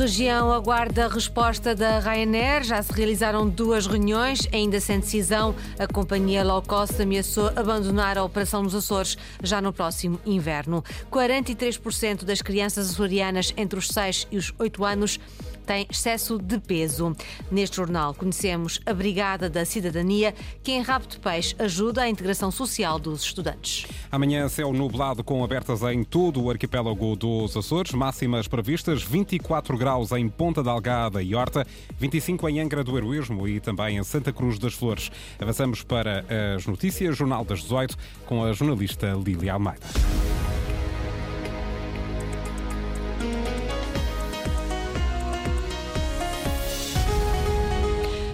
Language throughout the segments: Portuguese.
Região aguarda a resposta da Ryanair. Já se realizaram duas reuniões, ainda sem decisão. A companhia low cost ameaçou abandonar a operação nos Açores já no próximo inverno. 43% das crianças açorianas entre os 6 e os 8 anos têm excesso de peso. Neste jornal conhecemos a Brigada da Cidadania, que em Rabo de Peixe ajuda a integração social dos estudantes. Amanhã céu nublado com abertas em todo o arquipélago dos Açores, máximas previstas 24 graus em Ponta Delgada e Horta, 25 em Angra do Heroísmo e também em Santa Cruz das Flores. Avançamos para as notícias, Jornal das 18, com a jornalista Lília Almeida.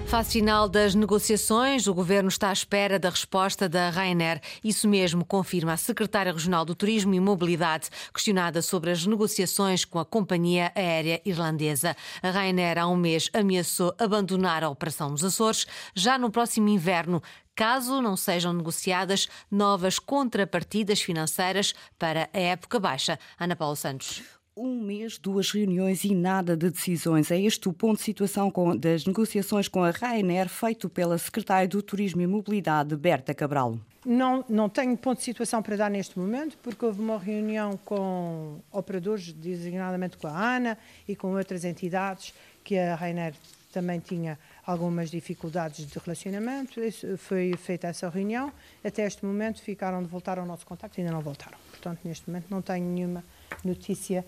Fase final das negociações, o governo está à espera da resposta da Ryanair. Isso mesmo confirma a secretária regional do Turismo e Mobilidade, questionada sobre as negociações com a companhia aérea irlandesa. A Ryanair há um mês ameaçou abandonar a operação nos Açores. Já no próximo inverno, caso não sejam negociadas novas contrapartidas financeiras para a época baixa. Ana Paula Santos. Um mês, duas reuniões e nada de decisões. É este o ponto de situação com, das negociações com a Ryanair, feito pela secretária do Turismo e Mobilidade, Berta Cabral. Não, não tenho ponto de situação para dar neste momento, porque houve uma reunião com operadores, designadamente com a ANA e com outras entidades, que a Ryanair também tinha algumas dificuldades de relacionamento. Foi feita essa reunião. Até este momento ficaram de voltar ao nosso contacto e ainda não voltaram. Portanto, neste momento não tenho nenhuma notícia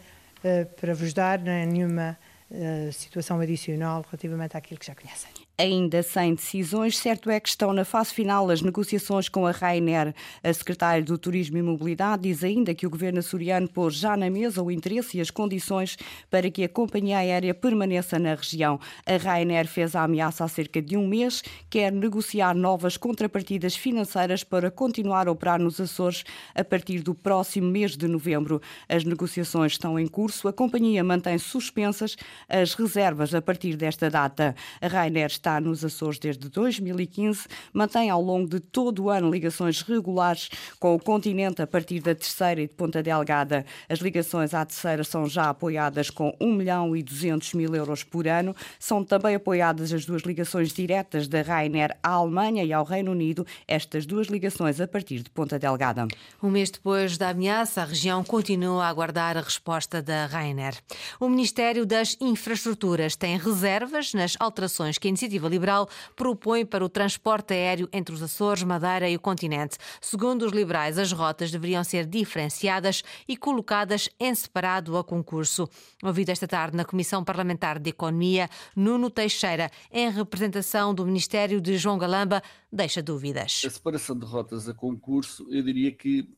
para vos dar, nem nenhuma uh, situação adicional relativamente àquilo que já conhecem ainda sem decisões. Certo é que estão na fase final as negociações com a Rainer. A secretária do Turismo e Mobilidade diz ainda que o governo açoriano pôs já na mesa o interesse e as condições para que a companhia aérea permaneça na região. A Rainer fez a ameaça há cerca de um mês, quer negociar novas contrapartidas financeiras para continuar a operar nos Açores a partir do próximo mês de novembro. As negociações estão em curso. A companhia mantém suspensas as reservas a partir desta data. A Rainer está está nos Açores desde 2015, mantém ao longo de todo o ano ligações regulares com o continente a partir da terceira e de Ponta Delgada. As ligações à terceira são já apoiadas com 1 milhão e 200 mil euros por ano. São também apoiadas as duas ligações diretas da Ryanair à Alemanha e ao Reino Unido, estas duas ligações a partir de Ponta Delgada. Um mês depois da ameaça, a região continua a aguardar a resposta da Ryanair. O Ministério das Infraestruturas tem reservas nas alterações que a iniciativa Iniciativa Liberal propõe para o transporte aéreo entre os Açores, Madeira e o continente. Segundo os liberais, as rotas deveriam ser diferenciadas e colocadas em separado a concurso. Ouvido esta tarde na Comissão Parlamentar de Economia, Nuno Teixeira, em representação do Ministério de João Galamba, deixa dúvidas. A separação de rotas a concurso, eu diria que,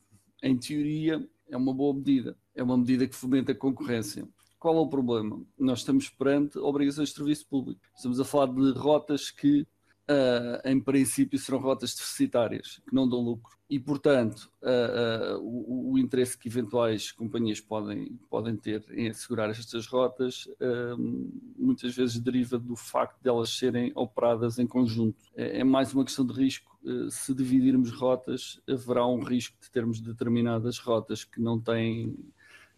em teoria, é uma boa medida. É uma medida que fomenta a concorrência. Qual é o problema? Nós estamos perante obrigações de serviço público. Estamos a falar de rotas que, uh, em princípio, serão rotas deficitárias, que não dão lucro. E, portanto, uh, uh, o, o, interesse que eventuais companhias podem, podem ter em assegurar estas rotas muitas vezes deriva do facto de elas serem operadas em conjunto. É, é mais uma questão de risco. se dividirmos rotas, haverá um risco de termos determinadas rotas que não têm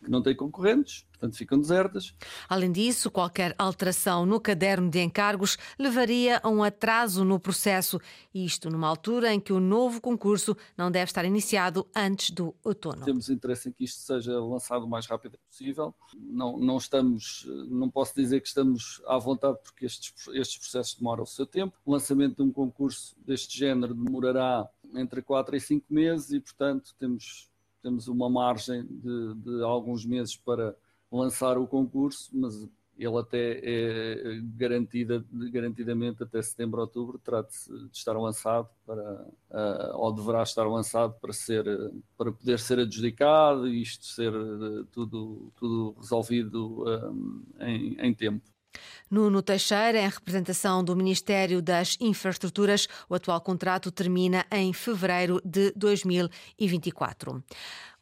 que não têm concorrentes, portanto ficam desertas. Além disso, qualquer alteração no caderno de encargos levaria a um atraso no processo, isto numa altura em que o novo concurso não deve estar iniciado antes do outono. Temos interesse em que isto seja lançado o mais rápido possível. Não, não estamos, não posso dizer que estamos à vontade porque estes, estes processos demoram o seu tempo. O lançamento de um concurso deste género demorará entre 4 e 5 meses e, portanto, temos temos uma margem de, de, alguns meses para lançar o concurso, mas ele até é garantida, garantidamente até setembro, outubro, terá de, estar lançado para, uh, ou deverá estar lançado para, ser, para poder ser adjudicado e isto ser uh, tudo, tudo resolvido em, em tempo. Nuno Teixeira, em representação do Ministério das Infraestruturas, o atual contrato termina em fevereiro de 2024.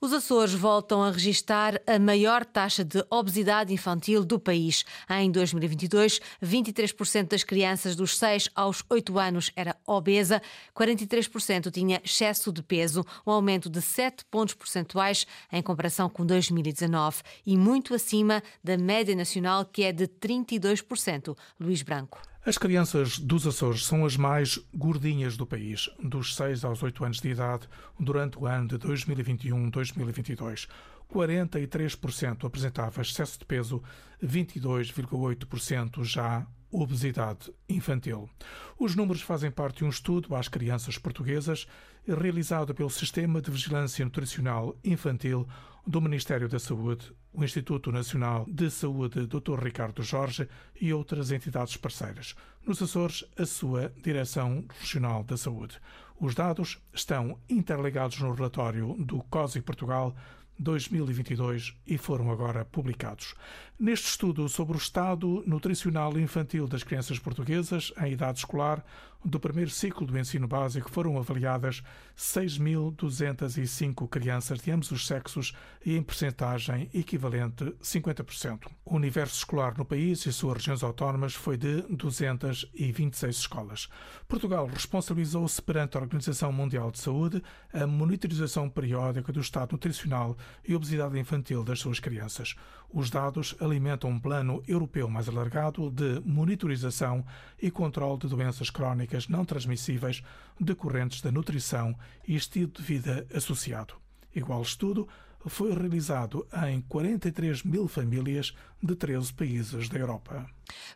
Os Açores voltam a registrar a maior taxa de obesidade infantil do país. Em 2022, 23% das crianças dos 6 aos 8 anos era obesa, 43% tinha excesso de peso, um aumento de 7 pontos percentuais em comparação com 2019 e muito acima da média nacional, que é de 32%. Luís Branco. As crianças dos Açores são as mais gordinhas do país, dos 6 aos 8 anos de idade, durante o ano de 2021-2022. 43% apresentava excesso de peso, 22,8% já obesidade infantil. Os números fazem parte de um estudo às crianças portuguesas realizado pelo Sistema de Vigilância Nutricional Infantil do Ministério da Saúde, o Instituto Nacional de Saúde Dr. Ricardo Jorge e outras entidades parceiras. Nos Açores, a sua Direção Regional da Saúde. Os dados estão interligados no relatório do COSI Portugal 2022 e foram agora publicados. Neste estudo sobre o estado nutricional infantil das crianças portuguesas em idade escolar, do primeiro ciclo do ensino básico foram avaliadas 6.205 crianças de ambos os sexos e em percentagem equivalente 50%. O universo escolar no país e suas regiões autónomas foi de 226 escolas. Portugal responsabilizou-se perante a Organização Mundial de Saúde a monitorização periódica do estado nutricional e obesidade infantil das suas crianças. Os dados alimentam um plano europeu mais alargado de monitorização e controle de doenças crónicas não transmissíveis decorrentes da nutrição e estilo de vida associado. Igual estudo foi realizado em 43 mil famílias de 13 países da Europa.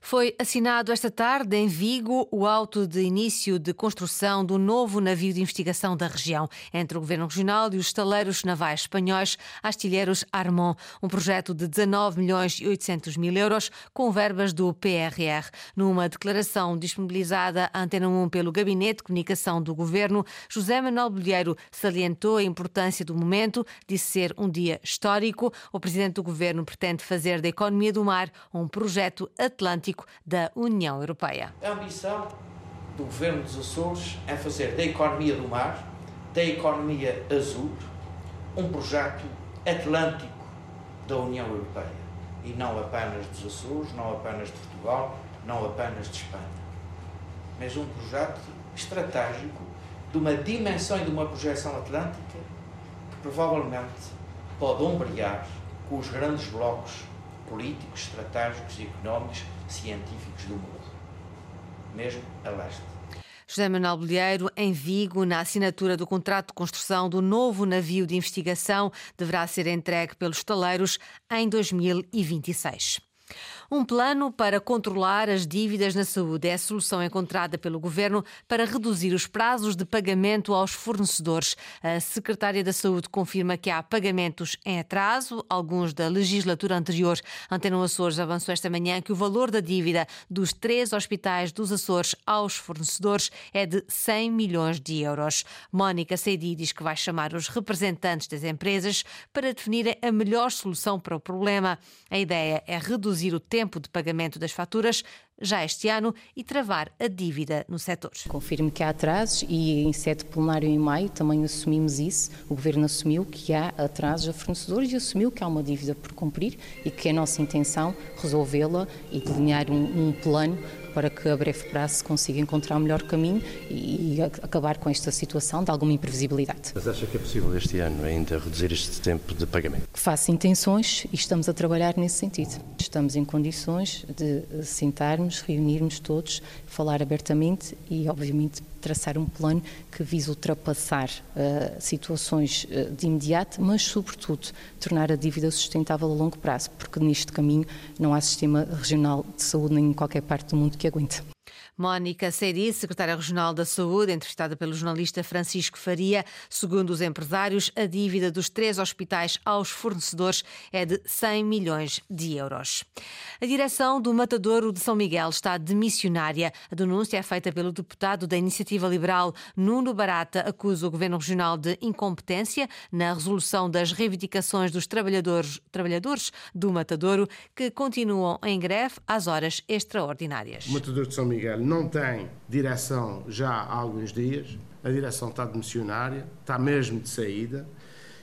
Foi assinado esta tarde em Vigo o auto de início de construção do novo navio de investigação da região entre o Governo Regional e os estaleiros navais espanhóis Astilheiros Armon, um projeto de 19 milhões e 800 mil euros com verbas do PRR. Numa declaração disponibilizada à Antena 1 pelo Gabinete de Comunicação do Governo, José Manuel Bolheiro salientou a importância do momento, disse ser um dia histórico. O Presidente do Governo pretende fazer da economia do mar um projeto atlântico Atlântico da União Europeia. A ambição do governo dos Açores é fazer da economia do mar, da economia azul, um projeto atlântico da União Europeia e não apenas dos Açores, não apenas de Portugal, não apenas de Espanha, mas um projeto estratégico de uma dimensão e de uma projeção atlântica que provavelmente pode ombrear com os grandes blocos políticos, estratégicos económicos científicos do mundo, mesmo a leste. José Manuel Bolheiro, em Vigo, na assinatura do contrato de construção do novo navio de investigação, deverá ser entregue pelos estaleiros em 2026. Um plano para controlar as dívidas na saúde é a solução encontrada pelo governo para reduzir os prazos de pagamento aos fornecedores. A secretária da Saúde confirma que há pagamentos em atraso, alguns da legislatura anterior. Antena Açores avançou esta manhã que o valor da dívida dos três hospitais dos Açores aos fornecedores é de 100 milhões de euros. Mónica Seidi diz que vai chamar os representantes das empresas para definirem a melhor solução para o problema. A ideia é reduzir o tempo de pagamento das faturas já este ano e travar a dívida no setor. Confirmo que há atrasos e em sede plenário em maio também assumimos isso. O Governo assumiu que há atrasos a fornecedores e assumiu que há uma dívida por cumprir e que é a nossa intenção resolvê-la e delinear um, um plano para que a breve prazo se consiga encontrar o melhor caminho e, e acabar com esta situação de alguma imprevisibilidade. Mas acha que é possível este ano ainda reduzir este tempo de pagamento? Faço intenções e estamos a trabalhar nesse sentido. Estamos em condições de sentarmos, reunirmos todos, falar abertamente e, obviamente, traçar um plano que vise ultrapassar uh, situações uh, de imediato, mas, sobretudo, tornar a dívida sustentável a longo prazo, porque neste caminho não há sistema regional de saúde nem em qualquer parte do mundo que aguente. Mónica Seri, secretária regional da Saúde, entrevistada pelo jornalista Francisco Faria. Segundo os empresários, a dívida dos três hospitais aos fornecedores é de 100 milhões de euros. A direção do Matadouro de São Miguel está demissionária. A denúncia é feita pelo deputado da Iniciativa Liberal, Nuno Barata, acusa o governo regional de incompetência na resolução das reivindicações dos trabalhadores, trabalhadores do Matadouro, que continuam em greve às horas extraordinárias. O Matadouro de São Miguel não tem direção já há alguns dias, a direção está demissionária, está mesmo de saída,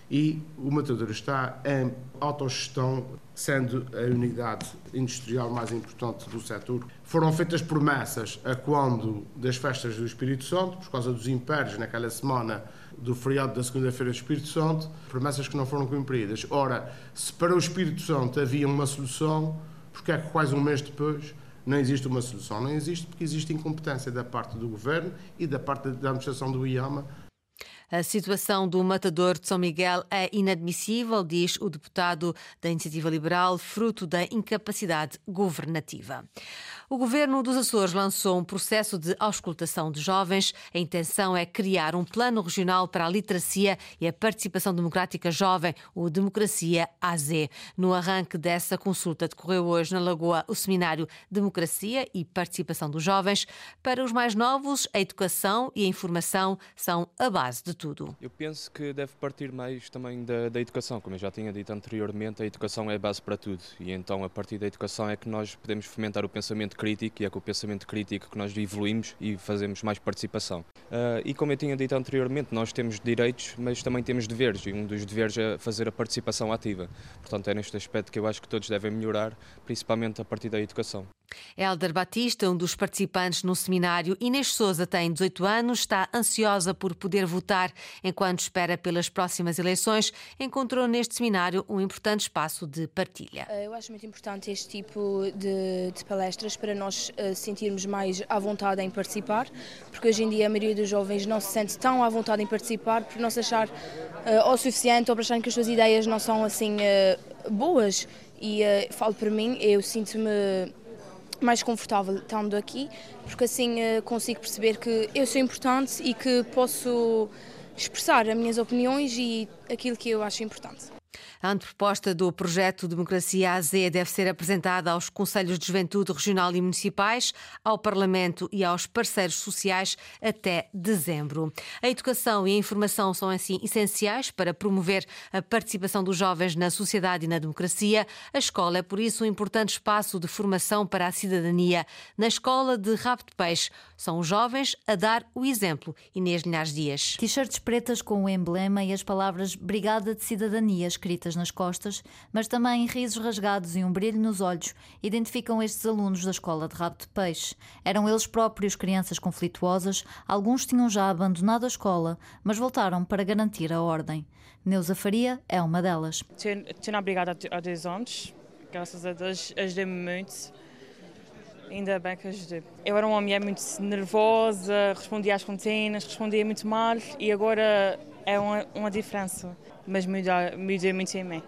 e o matador está em autogestão, sendo a unidade industrial mais importante do setor. Foram feitas promessas a quando das festas do Espírito Santo, por causa dos impérios naquela semana do feriado da segunda-feira do Espírito Santo, promessas que não foram cumpridas. Ora, se para o Espírito Santo havia uma solução, porque é que quase um mês depois não existe uma solução? Não existe porque existe incompetência da parte do Governo e da parte da administração do IAMA a situação do matador de São Miguel é inadmissível, diz o deputado da Iniciativa Liberal, fruto da incapacidade governativa. O governo dos Açores lançou um processo de auscultação de jovens. A intenção é criar um plano regional para a literacia e a participação democrática jovem, o Democracia AZ. No arranque dessa consulta decorreu hoje na Lagoa o seminário Democracia e Participação dos Jovens. Para os mais novos, a educação e a informação são a base de tudo. Eu penso que deve partir mais também da, da educação. Como eu já tinha dito anteriormente, a educação é a base para tudo. E então, a partir da educação, é que nós podemos fomentar o pensamento crítico e é com o pensamento crítico que nós evoluímos e fazemos mais participação. Uh, e como eu tinha dito anteriormente, nós temos direitos, mas também temos deveres e um dos deveres é fazer a participação ativa. Portanto, é neste aspecto que eu acho que todos devem melhorar, principalmente a partir da educação. Helder Batista, um dos participantes no seminário, Inês Souza tem 18 anos, está ansiosa por poder votar enquanto espera pelas próximas eleições. Encontrou neste seminário um importante espaço de partilha. Eh, eu acho muito importante este tipo de, de palestras para nós uh, sentirmos mais à vontade em participar, porque hoje em dia a maioria dos jovens não se sente tão à vontade em participar por não se achar uh, o suficiente ou por acharem que as suas ideias não são assim uh, boas. E falo para mim, eu sinto-me mais confortável estando aqui, porque assim uh, consigo perceber que eu sou importante e que posso expressar as minhas opiniões e aquilo que eu acho importante. A anteproposta do projeto Democracia AZ deve ser apresentada aos Conselhos de Juventude Regional e Municipais, ao Parlamento e aos parceiros sociais até dezembro. A educação e a informação são, assim, essenciais para promover a participação dos jovens na sociedade e na democracia. A escola é, por isso, um importante espaço de formação para a cidadania. Na escola de Rabo de Peixe, são os jovens a dar o exemplo. Inês Linhares Dias. T-shirts pretas com o emblema e as palavras Brigada de Cidadania escritas nas costas, mas também risos rasgados e um brilho nos olhos identificam estes alunos da escola de rabo de peixe. Eram eles próprios crianças conflituosas, alguns tinham já abandonado a escola, mas voltaram para garantir a ordem. Neuza Faria é uma delas. Estou na brigada há dois anos, graças a Deus ajudei-me muito. Ainda bem que ajudei. Eu era uma mulher muito nervosa, respondia às contínuas, respondia muito mal e agora é uma, uma diferença mas muda, muda muito em mim.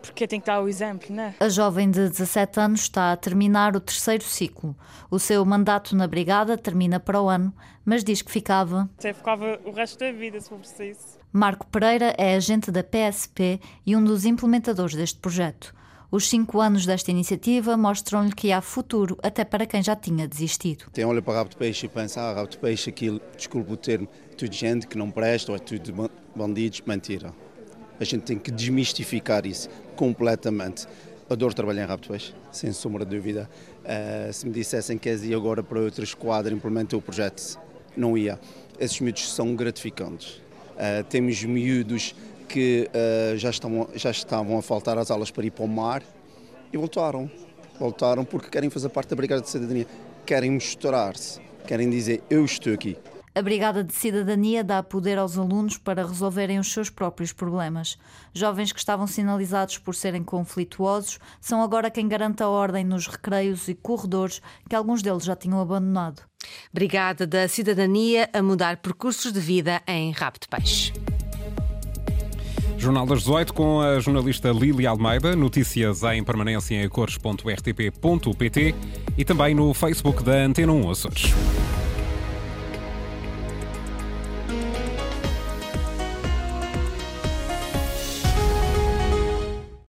Porque tem que dar o exemplo, né? A jovem de 17 anos está a terminar o terceiro ciclo. O seu mandato na Brigada termina para o ano, mas diz que ficava. Até ficava o resto da vida, se for preciso. Marco Pereira é agente da PSP e um dos implementadores deste projeto. Os cinco anos desta iniciativa mostram-lhe que há futuro até para quem já tinha desistido. Tem olho para rabo de peixe e pensa, ah, rabo de peixe, aquilo, desculpe o termo, tudo gente que não presta ou é tudo bandidos, mentira. A gente tem que desmistificar isso completamente. Adoro trabalhar em peixe, sem sombra de dúvida. Uh, se me dissessem que és ir agora para outra esquadra implementar o projeto, não ia. Esses miúdos são gratificantes. Uh, temos miúdos que uh, já, estavam, já estavam a faltar às aulas para ir para o mar e voltaram. Voltaram porque querem fazer parte da Brigada de Cidadania, querem mostrar-se, querem dizer eu estou aqui. A Brigada de Cidadania dá poder aos alunos para resolverem os seus próprios problemas. Jovens que estavam sinalizados por serem conflituosos são agora quem garante a ordem nos recreios e corredores que alguns deles já tinham abandonado. Brigada da Cidadania a mudar percursos de vida em Rabo de Peixe. Jornal das 18 com a jornalista Lili Almeida. Notícias em permanência em cores.rtp.pt e também no Facebook da Antena 1 Açores.